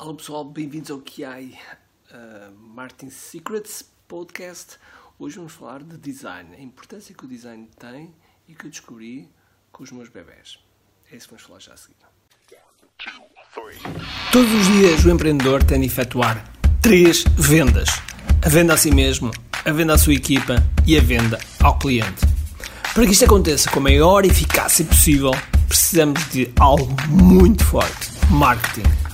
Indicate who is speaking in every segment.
Speaker 1: Olá pessoal, bem-vindos ao QI uh, Martin Secrets Podcast. Hoje vamos falar de design, a importância que o design tem e que eu descobri com os meus bebés. É isso que vamos falar já a seguir. Todos os dias o empreendedor tem de efetuar três vendas: a venda a si mesmo, a venda à sua equipa e a venda ao cliente. Para que isto aconteça com a maior eficácia possível, precisamos de algo muito forte: marketing.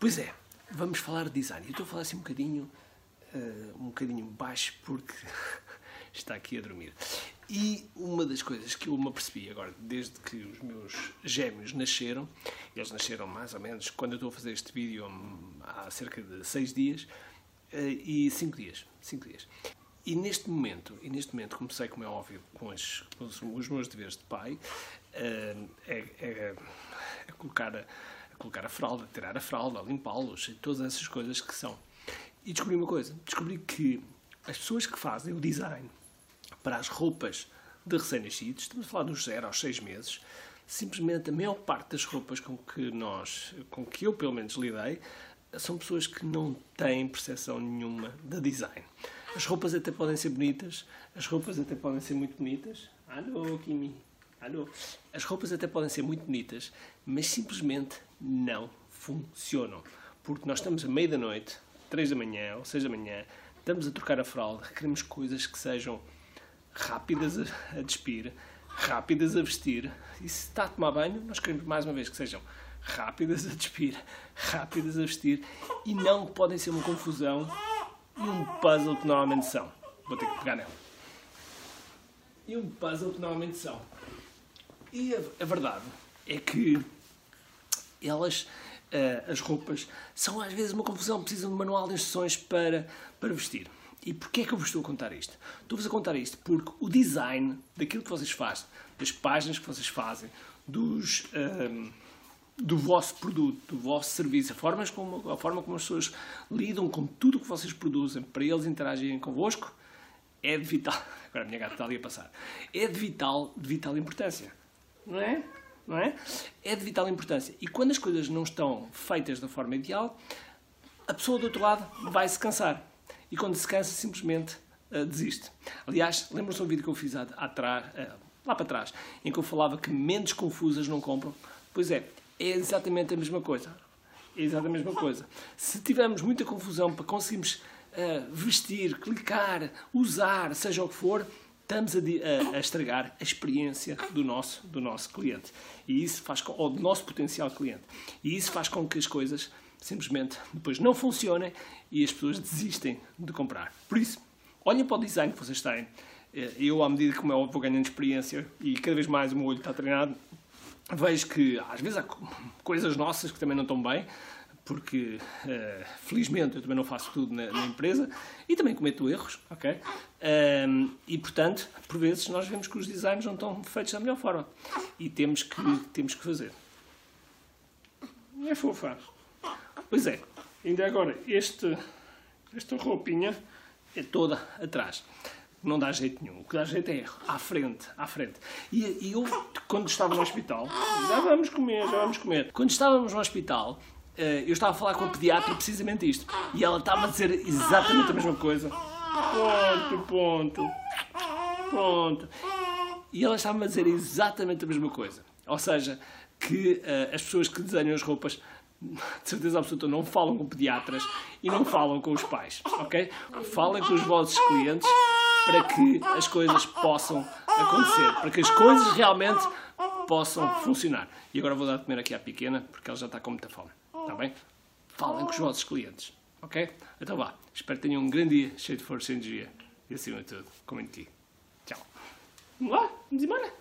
Speaker 1: Pois é, vamos falar de design. Eu estou a falar assim um bocadinho, uh, um bocadinho baixo porque está aqui a dormir. E uma das coisas que eu me apercebi agora, desde que os meus gêmeos nasceram, eles nasceram mais ou menos quando eu estou a fazer este vídeo há cerca de seis dias uh, e cinco dias, cinco dias. E neste momento, e neste momento comecei, como é óbvio, com, as, com os, meus deveres de pai, uh, colocar a colocar a fralda, tirar a fralda, limpá-los, todas essas coisas que são. E descobri uma coisa, descobri que as pessoas que fazem o design para as roupas de recém-nascidos, estamos a falar dos 0 aos 6 meses, simplesmente a maior parte das roupas com que nós, com que eu pelo menos lidei, são pessoas que não têm percepção nenhuma de design. As roupas até podem ser bonitas, as roupas até podem ser muito bonitas. Alô, Kimi. Alô. As roupas até podem ser muito bonitas, mas simplesmente não funcionam. Porque nós estamos à meia da noite, três da manhã ou seis da manhã, estamos a trocar a fralda, queremos coisas que sejam rápidas a, despir, rápidas a vestir. E se está a tomar banho, nós queremos mais uma vez que sejam rápidas a despir, rápidas a vestir e não podem ser uma confusão e um puzzle que normalmente são. Vou ter que pegar nela. E um puzzle que normalmente são. E a, a verdade é que elas, uh, as roupas, são às vezes uma confusão, precisam de manual de instruções para, para vestir. E porquê é que eu vos estou a contar isto? Estou-vos a contar isto porque o design daquilo que vocês fazem, das páginas que vocês fazem, dos, um, ehm, do vosso produto, do vosso serviço, a forma, como, a forma como as pessoas lidam com tudo o que vocês produzem para eles interagirem convosco, é de vital. Agora a minha gata está ali a passar. É de vital, de vital importância não é? Não é? É de vital importância. E quando as coisas não estão feitas da forma ideal, a pessoa do outro lado vai se cansar. E quando se cansa, simplesmente uh, desiste. Aliás, lembram-se um vídeo que eu fiz atrás, uh, lá para trás, em que eu falava que mentes confusas não compram? Pois é, é exatamente a mesma coisa. É exatamente a mesma coisa. Se tivermos muita confusão para conseguirmos uh, vestir, clicar, usar, seja o que for, estamos a, a, a, estragar a experiência do nosso, do nosso cliente. E isso faz com, ou do nosso potencial cliente. E isso faz com que as coisas simplesmente depois não funcionem e as pessoas desistem de comprar. Por isso, olhem para o design que vocês têm. Eh, eu, à medida que eu vou ganhando experiência e cada vez mais o meu olho está treinado, vejo que às vezes há coisas nossas que também não estão bem, porque uh, felizmente eu também não faço tudo na, na, empresa e também cometo erros, ok? Um, e portanto, por vezes nós vemos que os designs não estão feitos da melhor forma e temos que, temos que fazer. É fofa. Pois é, ainda agora, este, esta roupinha é toda atrás. Não dá jeito nenhum. O que dá jeito é à frente, à frente. E, e eu, quando estava no hospital, já vamos comer, já vamos comer. Quando estávamos no hospital, eu estava a falar com a pediatra precisamente isto. E ela estava a dizer exatamente a mesma coisa. Ponto, ponto, ponto. E ela estava a dizer exatamente a mesma coisa. Ou seja, que uh, as pessoas que desenham as roupas, de certeza absoluta, não falam com pediatras e não falam com os pais, ok? Falem com os vossos clientes para que as coisas possam acontecer, para que as coisas realmente possam funcionar. E agora vou dar de comer aqui à pequena, porque ela já está com muita fome. Está bem? Falem com os vossos clientes. Ok? Então vá. Espero que tenham um grande dia cheio de força e energia. E acima de tudo, comentem aqui. Tchau. Vamos lá? Vamos embora?